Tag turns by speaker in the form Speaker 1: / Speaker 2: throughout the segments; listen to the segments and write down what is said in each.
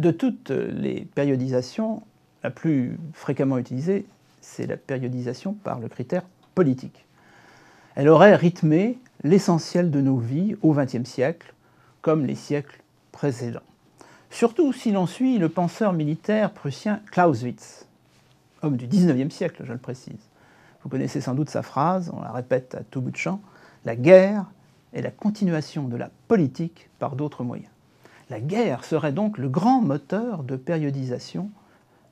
Speaker 1: De toutes les périodisations, la plus fréquemment utilisée, c'est la périodisation par le critère politique. Elle aurait rythmé l'essentiel de nos vies au XXe siècle, comme les siècles précédents. Surtout si l'on suit le penseur militaire prussien Clausewitz, homme du XIXe siècle, je le précise. Vous connaissez sans doute sa phrase, on la répète à tout bout de champ, la guerre est la continuation de la politique par d'autres moyens. La guerre serait donc le grand moteur de périodisation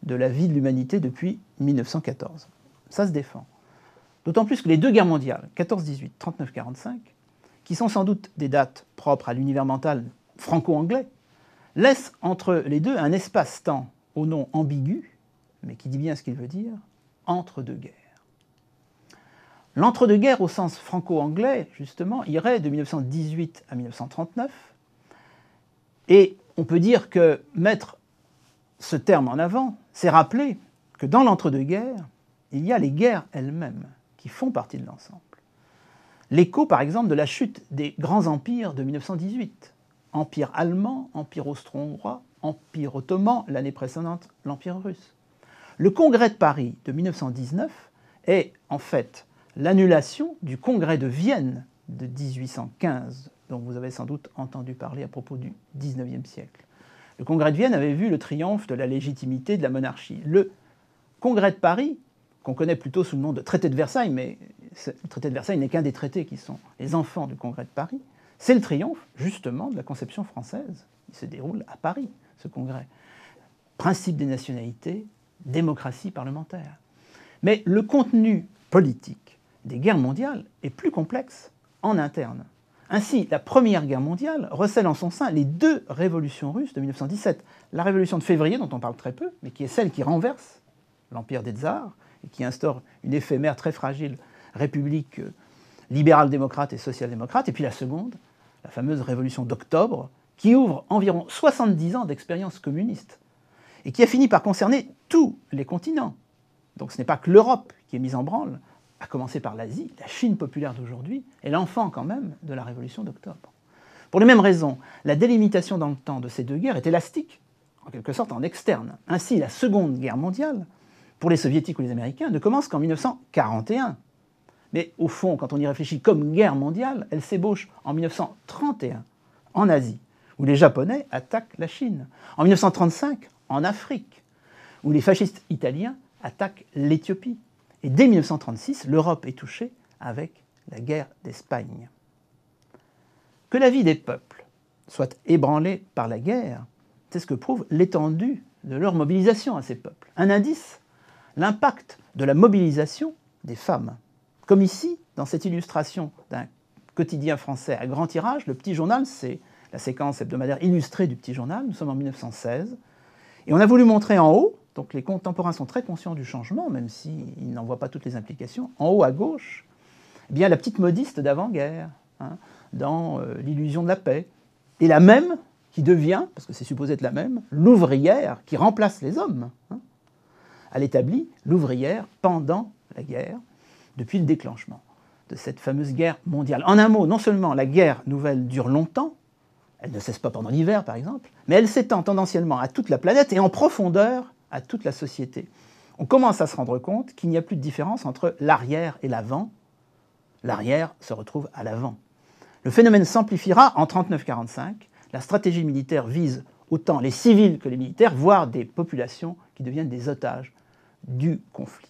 Speaker 1: de la vie de l'humanité depuis 1914. Ça se défend. D'autant plus que les deux guerres mondiales, 14-18, 39-45, qui sont sans doute des dates propres à l'univers mental franco-anglais, laissent entre les deux un espace-temps au nom ambigu, mais qui dit bien ce qu'il veut dire, entre deux guerres. L'entre-deux-guerres au sens franco-anglais, justement, irait de 1918 à 1939, et on peut dire que mettre ce terme en avant, c'est rappeler que dans l'entre-deux-guerres, il y a les guerres elles-mêmes qui font partie de l'ensemble. L'écho, par exemple, de la chute des grands empires de 1918. Empire allemand, empire austro-hongrois, empire ottoman, l'année précédente, l'empire russe. Le congrès de Paris de 1919 est en fait l'annulation du congrès de Vienne de 1815, dont vous avez sans doute entendu parler à propos du 19e siècle. Le congrès de Vienne avait vu le triomphe de la légitimité de la monarchie. Le congrès de Paris, qu'on connaît plutôt sous le nom de traité de Versailles, mais le traité de Versailles n'est qu'un des traités qui sont les enfants du congrès de Paris, c'est le triomphe justement de la conception française. Il se déroule à Paris, ce congrès. Principe des nationalités, démocratie parlementaire. Mais le contenu politique des guerres mondiales est plus complexe en interne. Ainsi, la Première Guerre mondiale recèle en son sein les deux révolutions russes de 1917. La révolution de février, dont on parle très peu, mais qui est celle qui renverse l'empire des tsars et qui instaure une éphémère très fragile république euh, libérale-démocrate et social-démocrate. Et puis la seconde, la fameuse révolution d'octobre, qui ouvre environ 70 ans d'expérience communiste et qui a fini par concerner tous les continents. Donc ce n'est pas que l'Europe qui est mise en branle, à commencer par l'Asie, la Chine populaire d'aujourd'hui, est l'enfant quand même de la révolution d'octobre. Pour les mêmes raisons, la délimitation dans le temps de ces deux guerres est élastique, en quelque sorte en externe. Ainsi, la Seconde Guerre mondiale, pour les soviétiques ou les américains, ne commence qu'en 1941. Mais au fond, quand on y réfléchit comme guerre mondiale, elle s'ébauche en 1931, en Asie, où les Japonais attaquent la Chine. En 1935, en Afrique, où les fascistes italiens attaquent l'Éthiopie. Et dès 1936, l'Europe est touchée avec la guerre d'Espagne. Que la vie des peuples soit ébranlée par la guerre, c'est ce que prouve l'étendue de leur mobilisation à ces peuples. Un indice, l'impact de la mobilisation des femmes. Comme ici, dans cette illustration d'un quotidien français à grand tirage, le Petit Journal, c'est la séquence hebdomadaire illustrée du Petit Journal, nous sommes en 1916, et on a voulu montrer en haut donc les contemporains sont très conscients du changement, même s'ils n'en voient pas toutes les implications. En haut à gauche, eh bien, la petite modiste d'avant-guerre, hein, dans euh, l'illusion de la paix. Et la même qui devient, parce que c'est supposé être la même, l'ouvrière qui remplace les hommes. Hein. Elle établit l'ouvrière pendant la guerre, depuis le déclenchement de cette fameuse guerre mondiale. En un mot, non seulement la guerre nouvelle dure longtemps, elle ne cesse pas pendant l'hiver par exemple, mais elle s'étend tendanciellement à toute la planète et en profondeur à toute la société. On commence à se rendre compte qu'il n'y a plus de différence entre l'arrière et l'avant. L'arrière se retrouve à l'avant. Le phénomène s'amplifiera en 39-45. La stratégie militaire vise autant les civils que les militaires, voire des populations qui deviennent des otages du conflit.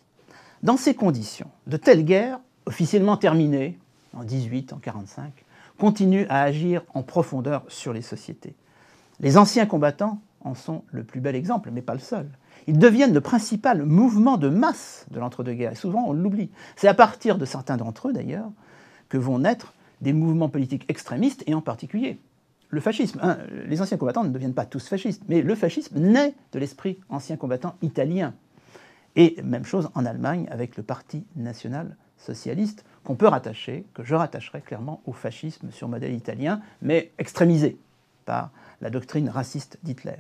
Speaker 1: Dans ces conditions, de telles guerres, officiellement terminées en 18, en 45, continuent à agir en profondeur sur les sociétés. Les anciens combattants en sont le plus bel exemple, mais pas le seul ils deviennent le principal mouvement de masse de l'entre-deux-guerres. Et souvent, on l'oublie. C'est à partir de certains d'entre eux, d'ailleurs, que vont naître des mouvements politiques extrémistes, et en particulier le fascisme. Les anciens combattants ne deviennent pas tous fascistes, mais le fascisme naît de l'esprit ancien combattant italien. Et même chose en Allemagne avec le Parti national socialiste, qu'on peut rattacher, que je rattacherai clairement au fascisme sur modèle italien, mais extrémisé la doctrine raciste d'Hitler.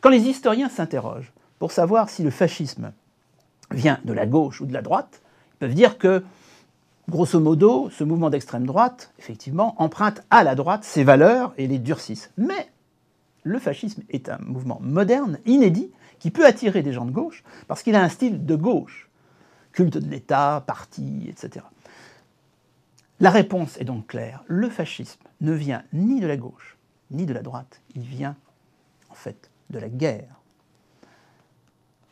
Speaker 1: Quand les historiens s'interrogent pour savoir si le fascisme vient de la gauche ou de la droite, ils peuvent dire que, grosso modo, ce mouvement d'extrême droite, effectivement, emprunte à la droite ses valeurs et les durcisse. Mais le fascisme est un mouvement moderne, inédit, qui peut attirer des gens de gauche, parce qu'il a un style de gauche, culte de l'État, parti, etc. La réponse est donc claire. Le fascisme ne vient ni de la gauche, ni de la droite. Il vient, en fait, de la guerre.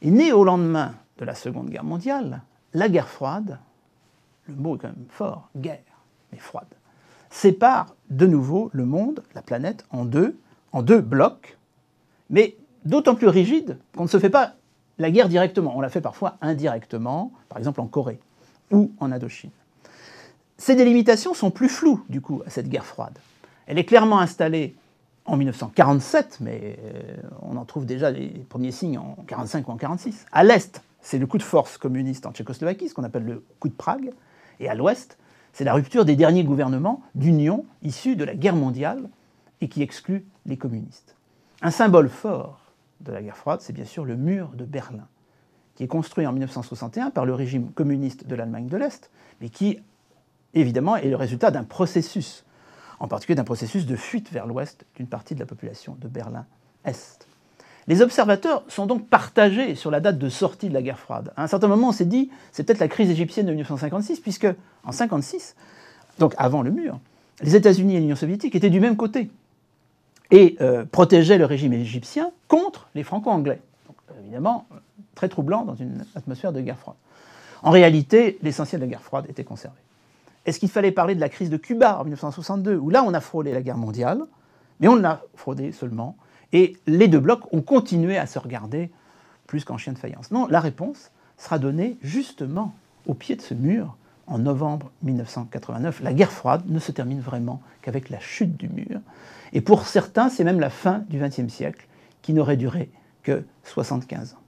Speaker 1: Et né au lendemain de la Seconde Guerre mondiale, la guerre froide, le mot est quand même fort, guerre, mais froide, sépare de nouveau le monde, la planète, en deux, en deux blocs, mais d'autant plus rigides qu'on ne se fait pas la guerre directement, on la fait parfois indirectement, par exemple en Corée ou en Indochine. Ces délimitations sont plus floues, du coup, à cette guerre froide. Elle est clairement installée en 1947, mais euh, on en trouve déjà les premiers signes en 1945 ou en 1946. À l'Est, c'est le coup de force communiste en Tchécoslovaquie, ce qu'on appelle le coup de Prague, et à l'Ouest, c'est la rupture des derniers gouvernements d'union issus de la guerre mondiale et qui exclut les communistes. Un symbole fort de la guerre froide, c'est bien sûr le mur de Berlin, qui est construit en 1961 par le régime communiste de l'Allemagne de l'Est, mais qui, évidemment, est le résultat d'un processus, en particulier d'un processus de fuite vers l'Ouest d'une partie de la population de Berlin-Est. Les observateurs sont donc partagés sur la date de sortie de la guerre froide. À un certain moment, on s'est dit, c'est peut-être la crise égyptienne de 1956, puisque en 1956, donc avant le mur, les États-Unis et l'Union soviétique étaient du même côté et euh, protégeaient le régime égyptien contre les franco-anglais. évidemment, très troublant dans une atmosphère de guerre froide. En réalité, l'essentiel de la guerre froide était conservé. Est-ce qu'il fallait parler de la crise de Cuba en 1962, où là on a frôlé la guerre mondiale, mais on l'a fraudé seulement et les deux blocs ont continué à se regarder plus qu'en chien de faïence. Non, la réponse sera donnée justement au pied de ce mur en novembre 1989. La guerre froide ne se termine vraiment qu'avec la chute du mur. Et pour certains, c'est même la fin du XXe siècle qui n'aurait duré que 75 ans.